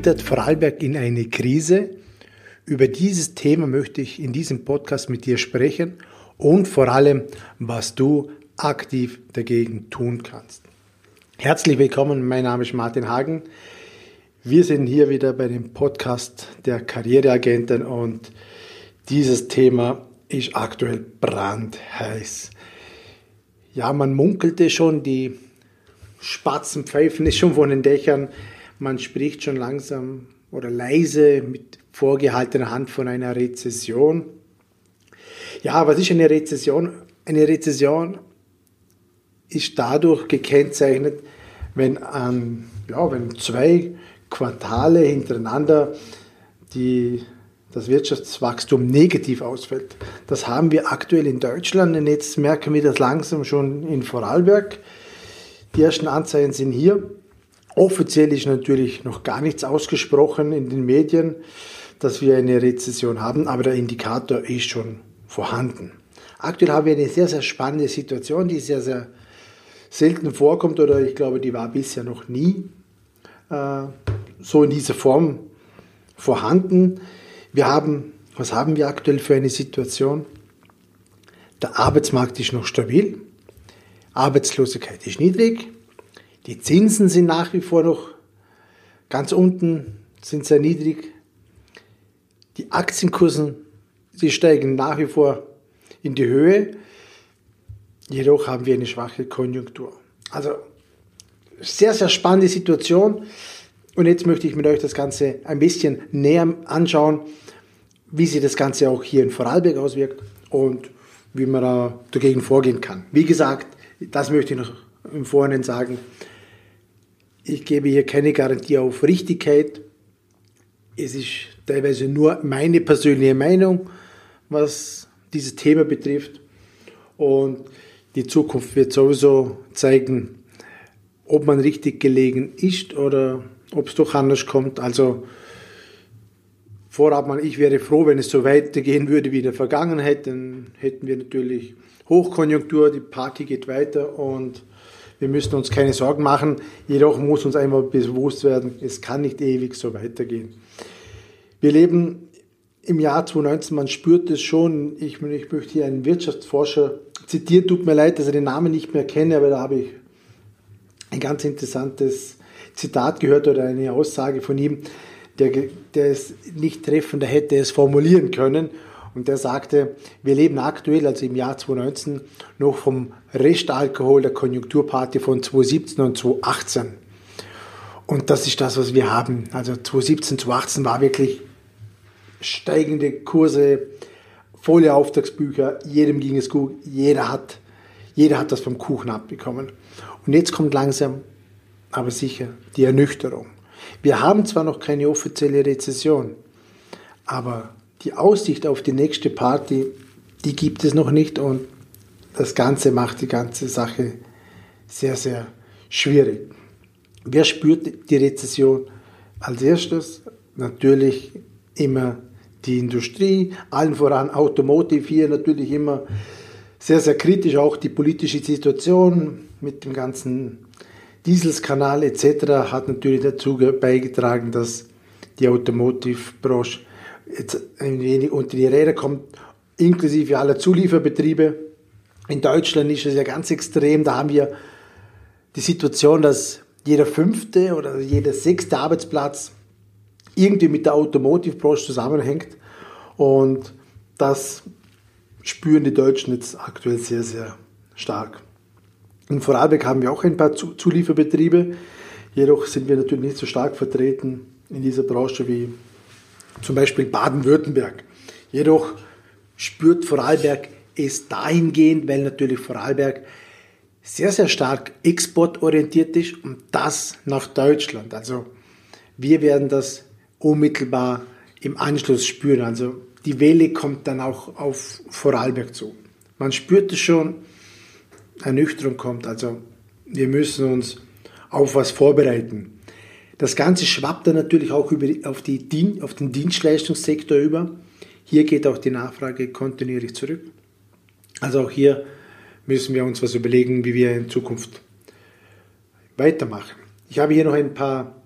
Schlittert Vorarlberg in eine Krise? Über dieses Thema möchte ich in diesem Podcast mit dir sprechen und vor allem, was du aktiv dagegen tun kannst. Herzlich willkommen, mein Name ist Martin Hagen. Wir sind hier wieder bei dem Podcast der Karriereagenten und dieses Thema ist aktuell brandheiß. Ja, man munkelte schon, die Spatzen pfeifen es schon von den Dächern. Man spricht schon langsam oder leise mit vorgehaltener Hand von einer Rezession. Ja, was ist eine Rezession? Eine Rezession ist dadurch gekennzeichnet, wenn, ähm, ja, wenn zwei Quartale hintereinander die, das Wirtschaftswachstum negativ ausfällt. Das haben wir aktuell in Deutschland und jetzt merken wir das langsam schon in Vorarlberg. Die ersten Anzeigen sind hier. Offiziell ist natürlich noch gar nichts ausgesprochen in den Medien, dass wir eine Rezession haben, aber der Indikator ist schon vorhanden. Aktuell haben wir eine sehr, sehr spannende Situation, die sehr, sehr selten vorkommt oder ich glaube, die war bisher noch nie äh, so in dieser Form vorhanden. Wir haben, was haben wir aktuell für eine Situation? Der Arbeitsmarkt ist noch stabil. Arbeitslosigkeit ist niedrig, die Zinsen sind nach wie vor noch ganz unten, sind sehr niedrig. Die Aktienkursen, sie steigen nach wie vor in die Höhe. Jedoch haben wir eine schwache Konjunktur. Also sehr, sehr spannende Situation. Und jetzt möchte ich mit euch das Ganze ein bisschen näher anschauen, wie sich das Ganze auch hier in Vorarlberg auswirkt und wie man da dagegen vorgehen kann. Wie gesagt, das möchte ich noch im Vorhinein sagen. Ich gebe hier keine Garantie auf Richtigkeit. Es ist teilweise nur meine persönliche Meinung, was dieses Thema betrifft. Und die Zukunft wird sowieso zeigen, ob man richtig gelegen ist oder ob es doch anders kommt. Also vorab mal, ich wäre froh, wenn es so weitergehen würde wie in der Vergangenheit. Dann hätten wir natürlich Hochkonjunktur, die Party geht weiter und wir müssen uns keine Sorgen machen. Jedoch muss uns einmal bewusst werden, es kann nicht ewig so weitergehen. Wir leben im Jahr 2019, man spürt es schon. Ich, ich möchte hier einen Wirtschaftsforscher zitieren, tut mir leid, dass ich den Namen nicht mehr kenne, aber da habe ich ein ganz interessantes Zitat gehört oder eine Aussage von ihm, der, der es nicht treffender hätte es formulieren können. Und der sagte, wir leben aktuell, also im Jahr 2019, noch vom Restalkohol der Konjunkturparty von 2017 und 2018. Und das ist das, was wir haben. Also 2017, 2018 war wirklich steigende Kurse, volle Auftragsbücher, jedem ging es gut, jeder hat, jeder hat das vom Kuchen abbekommen. Und jetzt kommt langsam, aber sicher, die Ernüchterung. Wir haben zwar noch keine offizielle Rezession, aber die Aussicht auf die nächste Party, die gibt es noch nicht und das Ganze macht die ganze Sache sehr, sehr schwierig. Wer spürt die Rezession als erstes? Natürlich immer die Industrie, allen voran Automotive hier natürlich immer sehr, sehr kritisch, auch die politische Situation mit dem ganzen Dieselskandal etc. hat natürlich dazu beigetragen, dass die Automotive-Branche jetzt wenig unter die Räder kommt, inklusive aller Zulieferbetriebe. In Deutschland ist es ja ganz extrem. Da haben wir die Situation, dass jeder fünfte oder jeder sechste Arbeitsplatz irgendwie mit der Automotive-Branche zusammenhängt. Und das spüren die Deutschen jetzt aktuell sehr, sehr stark. In Vorarlberg haben wir auch ein paar Zulieferbetriebe. Jedoch sind wir natürlich nicht so stark vertreten in dieser Branche wie zum Beispiel Baden-Württemberg. Jedoch spürt Vorarlberg es dahingehend, weil natürlich Vorarlberg sehr, sehr stark exportorientiert ist und das nach Deutschland. Also wir werden das unmittelbar im Anschluss spüren. Also die Welle kommt dann auch auf Vorarlberg zu. Man spürt es schon, Ernüchterung kommt. Also wir müssen uns auf was vorbereiten. Das Ganze schwappt dann natürlich auch über, auf, die, auf den Dienstleistungssektor über. Hier geht auch die Nachfrage kontinuierlich zurück. Also auch hier müssen wir uns was überlegen, wie wir in Zukunft weitermachen. Ich habe hier noch ein paar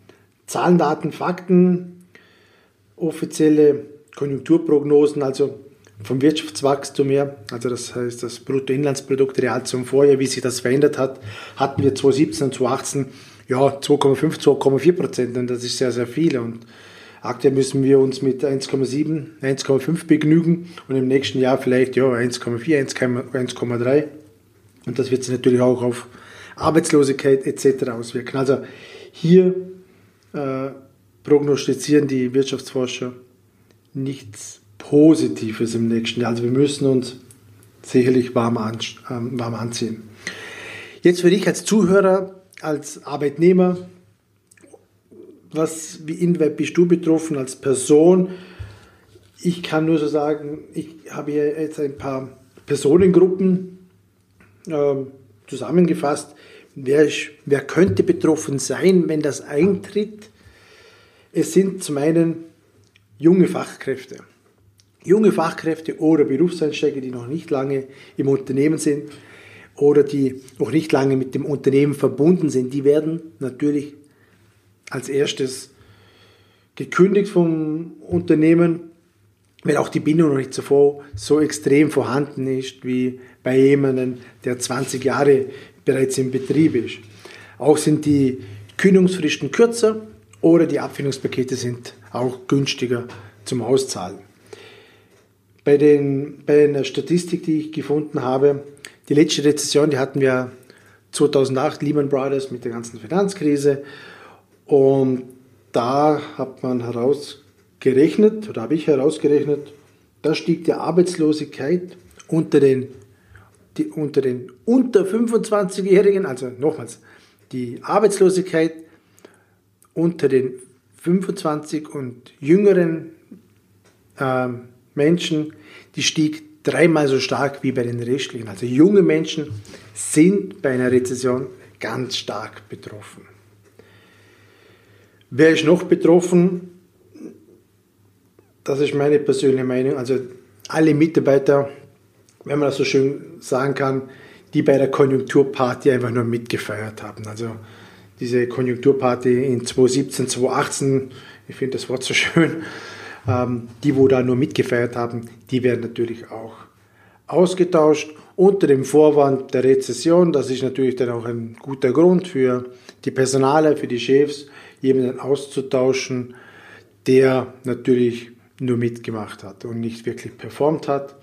Zahlen, Daten, Fakten, offizielle Konjunkturprognosen, also vom Wirtschaftswachstum her, also das heißt das Bruttoinlandsprodukt real zum Vorjahr, wie sich das verändert hat, hatten wir 2017 und 2018 ja 2,5, 2,4 Prozent und das ist sehr, sehr viel und aktuell müssen wir uns mit 1,7, 1,5 begnügen und im nächsten Jahr vielleicht ja 1,4, 1,3 und das wird sich natürlich auch auf Arbeitslosigkeit etc. auswirken. Also hier äh, prognostizieren die Wirtschaftsforscher nichts Positives im nächsten Jahr. Also wir müssen uns sicherlich warm, an, äh, warm anziehen. Jetzt für dich als Zuhörer, als Arbeitnehmer, was, wie inwieweit bist du betroffen als Person? Ich kann nur so sagen, ich habe hier jetzt ein paar Personengruppen äh, zusammengefasst. Wer, wer könnte betroffen sein, wenn das eintritt? Es sind zum einen junge Fachkräfte. Junge Fachkräfte oder Berufseinsteiger, die noch nicht lange im Unternehmen sind oder die noch nicht lange mit dem Unternehmen verbunden sind, die werden natürlich als erstes gekündigt vom Unternehmen, wenn auch die Bindung noch nicht so, so extrem vorhanden ist wie bei jemandem, der 20 Jahre bereits im Betrieb ist. Auch sind die Kündigungsfristen kürzer oder die Abfindungspakete sind auch günstiger zum Auszahlen. Bei, den, bei einer Statistik, die ich gefunden habe, die letzte Rezession, die hatten wir 2008, Lehman Brothers mit der ganzen Finanzkrise. Und da hat man herausgerechnet, oder habe ich herausgerechnet, da stieg die Arbeitslosigkeit unter den, die, unter den unter 25-Jährigen, also nochmals, die Arbeitslosigkeit unter den 25 und jüngeren äh, Menschen, die stieg dreimal so stark wie bei den restlichen. Also junge Menschen sind bei einer Rezession ganz stark betroffen. Wer ist noch betroffen? Das ist meine persönliche Meinung. Also alle Mitarbeiter, wenn man das so schön sagen kann, die bei der Konjunkturparty einfach nur mitgefeiert haben. Also diese Konjunkturparty in 2017, 2018, ich finde das Wort so schön, ähm, die, wo da nur mitgefeiert haben, die werden natürlich auch ausgetauscht unter dem Vorwand der Rezession. Das ist natürlich dann auch ein guter Grund für die Personale, für die Chefs, jemanden auszutauschen, der natürlich nur mitgemacht hat und nicht wirklich performt hat.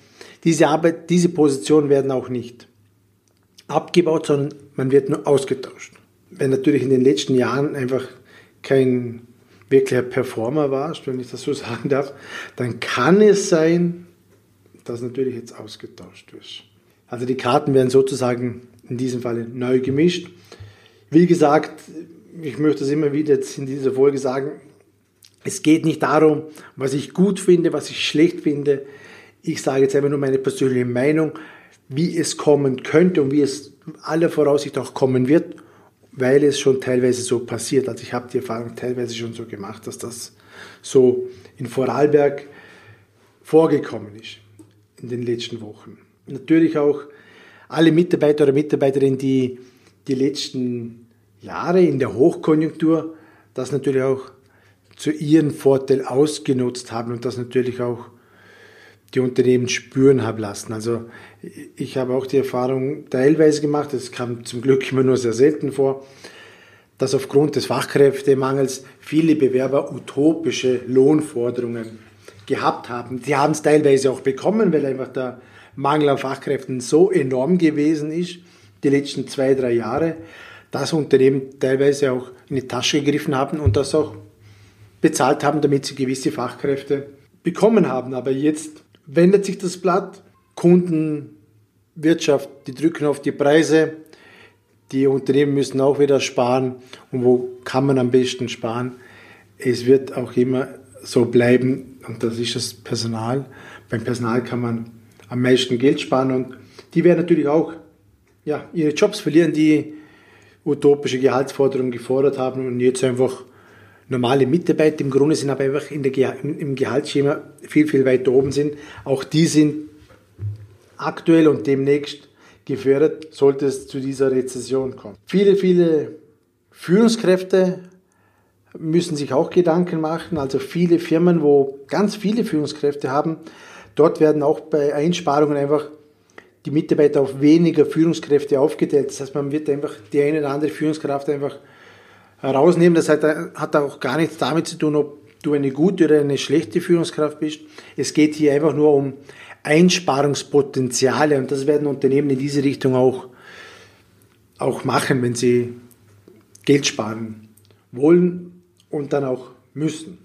Diese Arbeit, diese Positionen werden auch nicht abgebaut, sondern man wird nur ausgetauscht. Wenn natürlich in den letzten Jahren einfach kein wirklicher Performer warst, wenn ich das so sagen darf, dann kann es sein, dass natürlich jetzt ausgetauscht wird. Also die Karten werden sozusagen in diesem Fall neu gemischt. Wie gesagt, ich möchte es immer wieder jetzt in dieser Folge sagen, es geht nicht darum, was ich gut finde, was ich schlecht finde. Ich sage jetzt einfach nur meine persönliche Meinung, wie es kommen könnte und wie es aller Voraussicht auch kommen wird weil es schon teilweise so passiert. Also ich habe die Erfahrung teilweise schon so gemacht, dass das so in Vorarlberg vorgekommen ist in den letzten Wochen. Natürlich auch alle Mitarbeiter oder Mitarbeiterinnen, die die letzten Jahre in der Hochkonjunktur das natürlich auch zu ihrem Vorteil ausgenutzt haben und das natürlich auch die Unternehmen spüren habe lassen. Also ich habe auch die Erfahrung teilweise gemacht, das kam zum Glück immer nur sehr selten vor, dass aufgrund des Fachkräftemangels viele Bewerber utopische Lohnforderungen gehabt haben. Sie haben es teilweise auch bekommen, weil einfach der Mangel an Fachkräften so enorm gewesen ist, die letzten zwei, drei Jahre, dass Unternehmen teilweise auch in die Tasche gegriffen haben und das auch bezahlt haben, damit sie gewisse Fachkräfte bekommen haben. Aber jetzt wendet sich das Blatt. Kundenwirtschaft, die drücken auf die Preise. Die Unternehmen müssen auch wieder sparen. Und wo kann man am besten sparen? Es wird auch immer so bleiben. Und das ist das Personal. Beim Personal kann man am meisten Geld sparen. Und die werden natürlich auch ja, ihre Jobs verlieren, die utopische Gehaltsforderungen gefordert haben und jetzt einfach normale Mitarbeiter im Grunde sind, aber einfach in der, im Gehaltsschema viel, viel weiter oben sind. Auch die sind aktuell und demnächst gefördert, sollte es zu dieser Rezession kommen. Viele, viele Führungskräfte müssen sich auch Gedanken machen. Also viele Firmen, wo ganz viele Führungskräfte haben, dort werden auch bei Einsparungen einfach die Mitarbeiter auf weniger Führungskräfte aufgeteilt. Das heißt, man wird einfach die eine oder andere Führungskraft einfach herausnehmen. Das hat, auch gar nichts damit zu tun, ob du eine gute oder eine schlechte Führungskraft bist. Es geht hier einfach nur um Einsparungspotenziale und das werden Unternehmen in diese Richtung auch, auch machen, wenn sie Geld sparen wollen und dann auch müssen.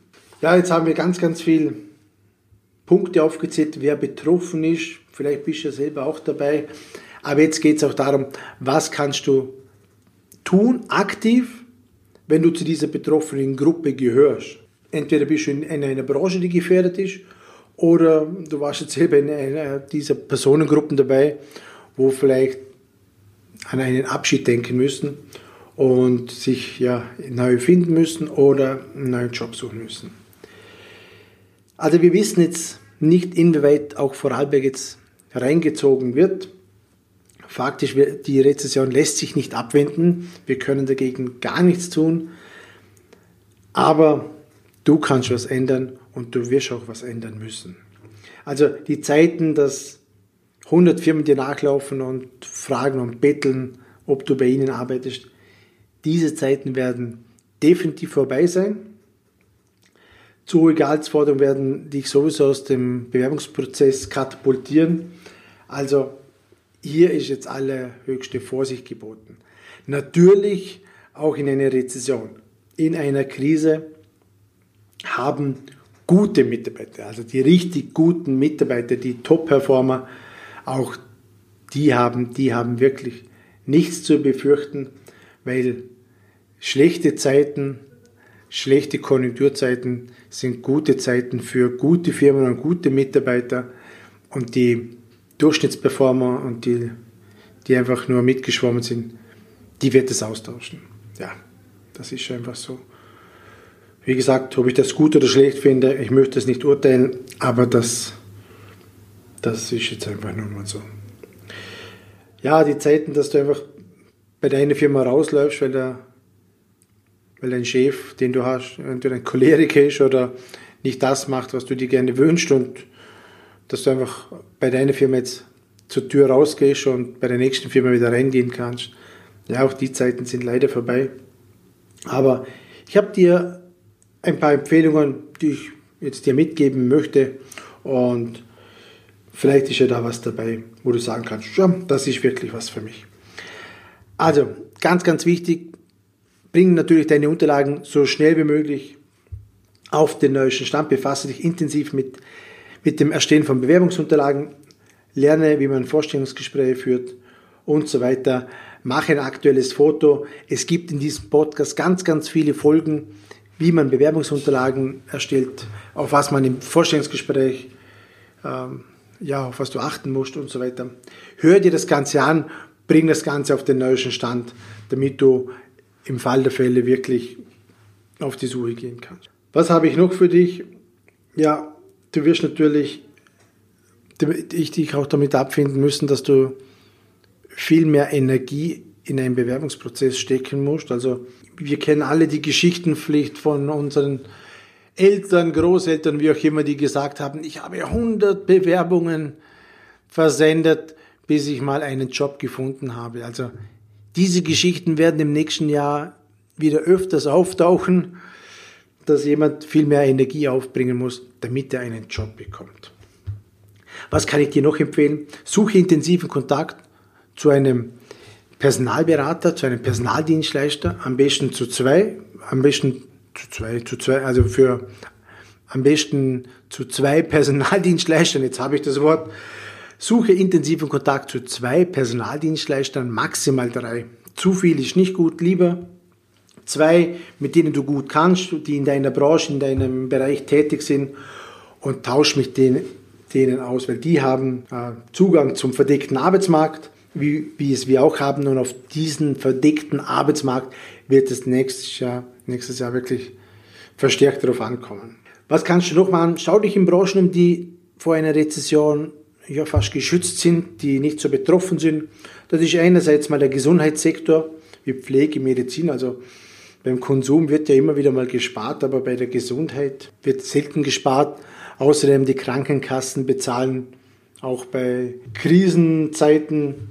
Ja, jetzt haben wir ganz, ganz viele Punkte aufgezählt, wer betroffen ist. Vielleicht bist du ja selber auch dabei. Aber jetzt geht es auch darum, was kannst du tun, aktiv, wenn du zu dieser betroffenen Gruppe gehörst. Entweder bist du in einer Branche, die gefährdet ist, oder du warst jetzt selber in einer dieser Personengruppen dabei, wo vielleicht an einen Abschied denken müssen und sich ja neu finden müssen oder einen neuen Job suchen müssen. Also wir wissen jetzt nicht, inwieweit auch Vorarlberg jetzt reingezogen wird. Faktisch, die Rezession lässt sich nicht abwenden. Wir können dagegen gar nichts tun. Aber du kannst was ändern und du wirst auch was ändern müssen. Also die Zeiten, dass 100 Firmen dir nachlaufen und fragen und betteln, ob du bei ihnen arbeitest, diese Zeiten werden definitiv vorbei sein. Zu hohe Gehaltsforderungen werden dich sowieso aus dem Bewerbungsprozess katapultieren. Also hier ist jetzt allerhöchste Vorsicht geboten. Natürlich auch in einer Rezession, in einer Krise haben gute Mitarbeiter, also die richtig guten Mitarbeiter, die Top-Performer, auch die haben, die haben wirklich nichts zu befürchten, weil schlechte Zeiten, schlechte Konjunkturzeiten sind gute Zeiten für gute Firmen und gute Mitarbeiter und die Durchschnittsperformer und die, die einfach nur mitgeschwommen sind, die wird es austauschen. Ja, das ist einfach so. Wie gesagt, ob ich das gut oder schlecht finde, ich möchte es nicht urteilen, aber das, das ist jetzt einfach nur mal so. Ja, die Zeiten, dass du einfach bei deiner Firma rausläufst, weil, der, weil dein Chef, den du hast, entweder ein Choleriker ist oder nicht das macht, was du dir gerne wünschst und dass du einfach bei deiner Firma jetzt zur Tür rausgehst und bei der nächsten Firma wieder reingehen kannst. Ja, auch die Zeiten sind leider vorbei. Aber ich habe dir ein paar Empfehlungen, die ich jetzt dir mitgeben möchte. Und vielleicht ist ja da was dabei, wo du sagen kannst, ja, das ist wirklich was für mich. Also, ganz, ganz wichtig, bring natürlich deine Unterlagen so schnell wie möglich auf den neuesten Stand, befasse dich intensiv mit, mit dem Erstellen von Bewerbungsunterlagen, lerne, wie man Vorstellungsgespräche führt und so weiter. Mache ein aktuelles Foto. Es gibt in diesem Podcast ganz, ganz viele Folgen, wie man Bewerbungsunterlagen erstellt, auf was man im Vorstellungsgespräch, ähm, ja, auf was du achten musst und so weiter. Hör dir das Ganze an, bring das Ganze auf den neuesten Stand, damit du im Fall der Fälle wirklich auf die Suche gehen kannst. Was habe ich noch für dich? Ja, du wirst natürlich ich dich auch damit abfinden müssen, dass du viel mehr Energie in einen Bewerbungsprozess stecken musst. Also wir kennen alle die Geschichtenpflicht von unseren Eltern, Großeltern, wie auch immer, die gesagt haben, ich habe 100 Bewerbungen versendet, bis ich mal einen Job gefunden habe. Also diese Geschichten werden im nächsten Jahr wieder öfters auftauchen, dass jemand viel mehr Energie aufbringen muss, damit er einen Job bekommt. Was kann ich dir noch empfehlen? Suche intensiven Kontakt zu einem Personalberater, zu einem Personaldienstleister, am besten zu zwei, am besten zu zwei, zu zwei, also für am besten zu zwei Personaldienstleistern, jetzt habe ich das Wort, suche intensiven Kontakt zu zwei Personaldienstleistern, maximal drei. Zu viel ist nicht gut, lieber zwei, mit denen du gut kannst, die in deiner Branche, in deinem Bereich tätig sind und tausch mit denen, denen aus, weil die haben äh, Zugang zum verdeckten Arbeitsmarkt, wie, wie es wir auch haben. Und auf diesen verdeckten Arbeitsmarkt wird es nächstes Jahr, nächstes Jahr wirklich verstärkt darauf ankommen. Was kannst du noch machen? Schau dich in Branchen um, die vor einer Rezession ja fast geschützt sind, die nicht so betroffen sind. Das ist einerseits mal der Gesundheitssektor, wie Pflege, Medizin, also beim Konsum wird ja immer wieder mal gespart, aber bei der Gesundheit wird selten gespart. Außerdem die Krankenkassen bezahlen auch bei Krisenzeiten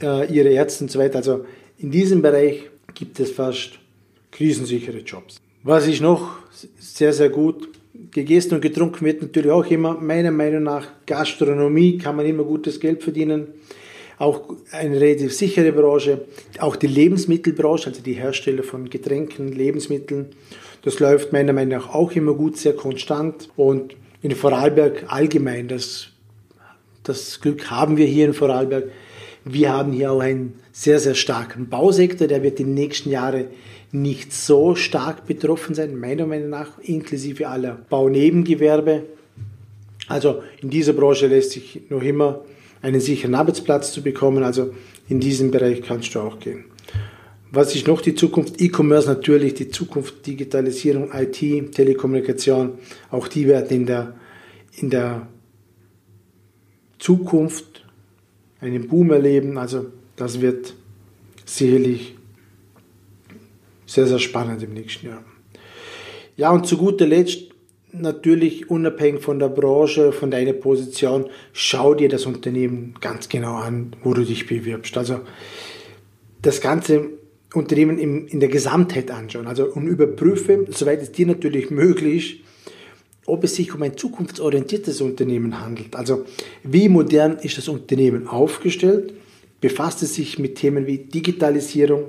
äh, ihre Ärzte und so weiter. Also in diesem Bereich gibt es fast krisensichere Jobs. Was ich noch sehr, sehr gut gegessen und getrunken wird natürlich auch immer, meiner Meinung nach, Gastronomie kann man immer gutes Geld verdienen. Auch eine relativ sichere Branche. Auch die Lebensmittelbranche, also die Hersteller von Getränken, Lebensmitteln, das läuft meiner Meinung nach auch immer gut, sehr konstant. Und in Vorarlberg allgemein, das, das Glück haben wir hier in Vorarlberg. Wir haben hier auch einen sehr, sehr starken Bausektor, der wird die nächsten Jahre nicht so stark betroffen sein, meiner Meinung nach, inklusive aller Baunebengewerbe. Also in dieser Branche lässt sich noch immer einen sicheren Arbeitsplatz zu bekommen. Also in diesem Bereich kannst du auch gehen. Was ist noch die Zukunft? E-Commerce natürlich, die Zukunft, Digitalisierung, IT, Telekommunikation, auch die werden in der, in der Zukunft einen Boom erleben. Also das wird sicherlich sehr, sehr spannend im nächsten Jahr. Ja, und zu guter Letzt, natürlich unabhängig von der Branche, von deiner Position, schau dir das Unternehmen ganz genau an, wo du dich bewirbst. Also das ganze Unternehmen in, in der Gesamtheit anschauen. Also und überprüfe, soweit es dir natürlich möglich, ob es sich um ein zukunftsorientiertes Unternehmen handelt. Also wie modern ist das Unternehmen aufgestellt? Befasst es sich mit Themen wie Digitalisierung,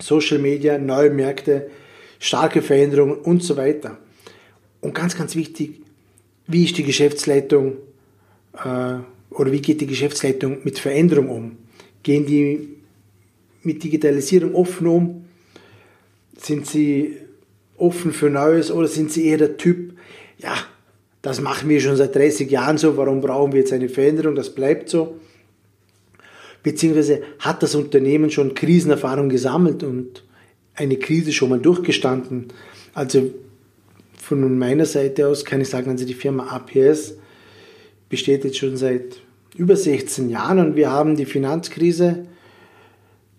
Social Media, neue Märkte, starke Veränderungen und so weiter. Und ganz, ganz wichtig, wie ist die Geschäftsleitung äh, oder wie geht die Geschäftsleitung mit Veränderung um? Gehen die mit Digitalisierung offen um? Sind sie offen für Neues oder sind sie eher der Typ, ja, das machen wir schon seit 30 Jahren so, warum brauchen wir jetzt eine Veränderung, das bleibt so? beziehungsweise hat das Unternehmen schon Krisenerfahrung gesammelt und eine Krise schon mal durchgestanden. Also von meiner Seite aus kann ich sagen, also die Firma APS besteht jetzt schon seit über 16 Jahren und wir haben die Finanzkrise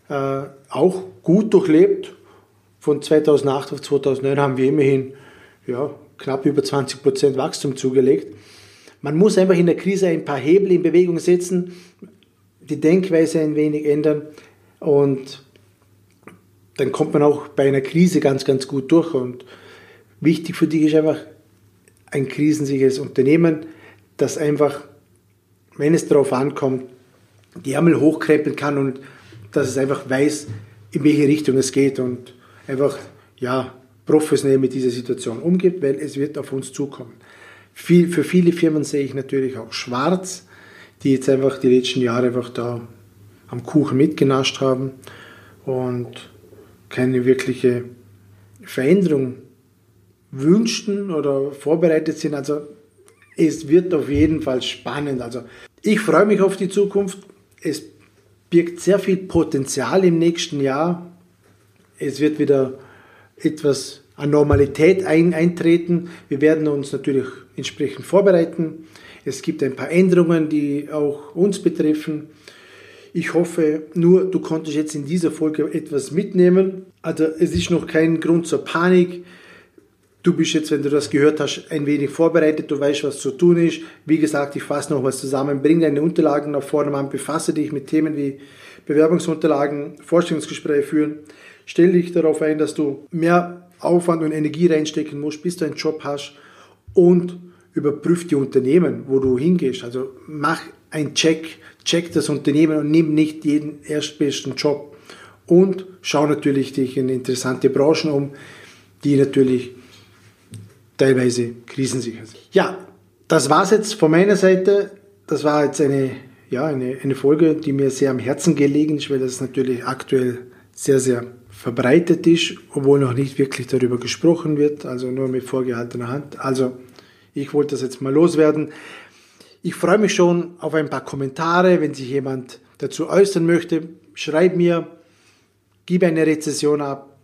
äh, auch gut durchlebt. Von 2008 auf 2009 haben wir immerhin ja, knapp über 20 Prozent Wachstum zugelegt. Man muss einfach in der Krise ein paar Hebel in Bewegung setzen, die Denkweise ein wenig ändern und dann kommt man auch bei einer Krise ganz, ganz gut durch. Und wichtig für dich ist einfach ein krisensicheres Unternehmen, das einfach, wenn es darauf ankommt, die Ärmel hochkrempeln kann und dass es einfach weiß, in welche Richtung es geht und einfach ja, professionell mit dieser Situation umgeht, weil es wird auf uns zukommen. Für viele Firmen sehe ich natürlich auch schwarz, die jetzt einfach die letzten Jahre einfach da am Kuchen mitgenascht haben und keine wirkliche Veränderung wünschten oder vorbereitet sind. Also es wird auf jeden Fall spannend. Also ich freue mich auf die Zukunft. Es birgt sehr viel Potenzial im nächsten Jahr. Es wird wieder etwas an Normalität ein, eintreten. Wir werden uns natürlich entsprechend vorbereiten. Es gibt ein paar Änderungen, die auch uns betreffen. Ich hoffe nur, du konntest jetzt in dieser Folge etwas mitnehmen. Also es ist noch kein Grund zur Panik. Du bist jetzt, wenn du das gehört hast, ein wenig vorbereitet, du weißt, was zu tun ist. Wie gesagt, ich fasse noch was zusammen, bring deine Unterlagen nach vorne an, befasse dich mit Themen wie Bewerbungsunterlagen, Vorstellungsgespräche führen. Stell dich darauf ein, dass du mehr Aufwand und Energie reinstecken musst, bis du einen Job hast und überprüf die Unternehmen, wo du hingehst. Also mach einen Check, check das Unternehmen und nimm nicht jeden erstbesten Job. Und schau natürlich dich in interessante Branchen um, die natürlich teilweise krisensicher sind. Ja, das war's jetzt von meiner Seite. Das war jetzt eine, ja, eine, eine Folge, die mir sehr am Herzen gelegen ist, weil das natürlich aktuell sehr, sehr verbreitet ist, obwohl noch nicht wirklich darüber gesprochen wird, also nur mit vorgehaltener Hand. Also ich wollte das jetzt mal loswerden. Ich freue mich schon auf ein paar Kommentare, wenn sich jemand dazu äußern möchte. Schreib mir, gib eine Rezession ab,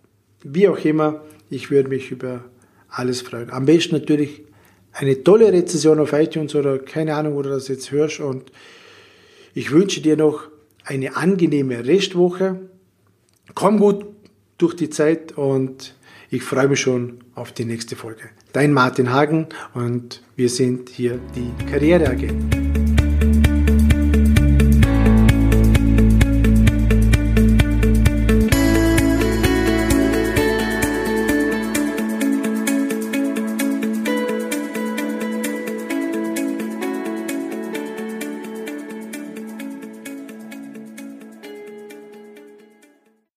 wie auch immer. Ich würde mich über alles freuen. Am besten natürlich eine tolle Rezession auf iTunes oder keine Ahnung, wo du das jetzt hörst. Und ich wünsche dir noch eine angenehme Restwoche. Komm gut durch die Zeit und ich freue mich schon auf die nächste Folge. Dein Martin Hagen und wir sind hier die Karriereagenten.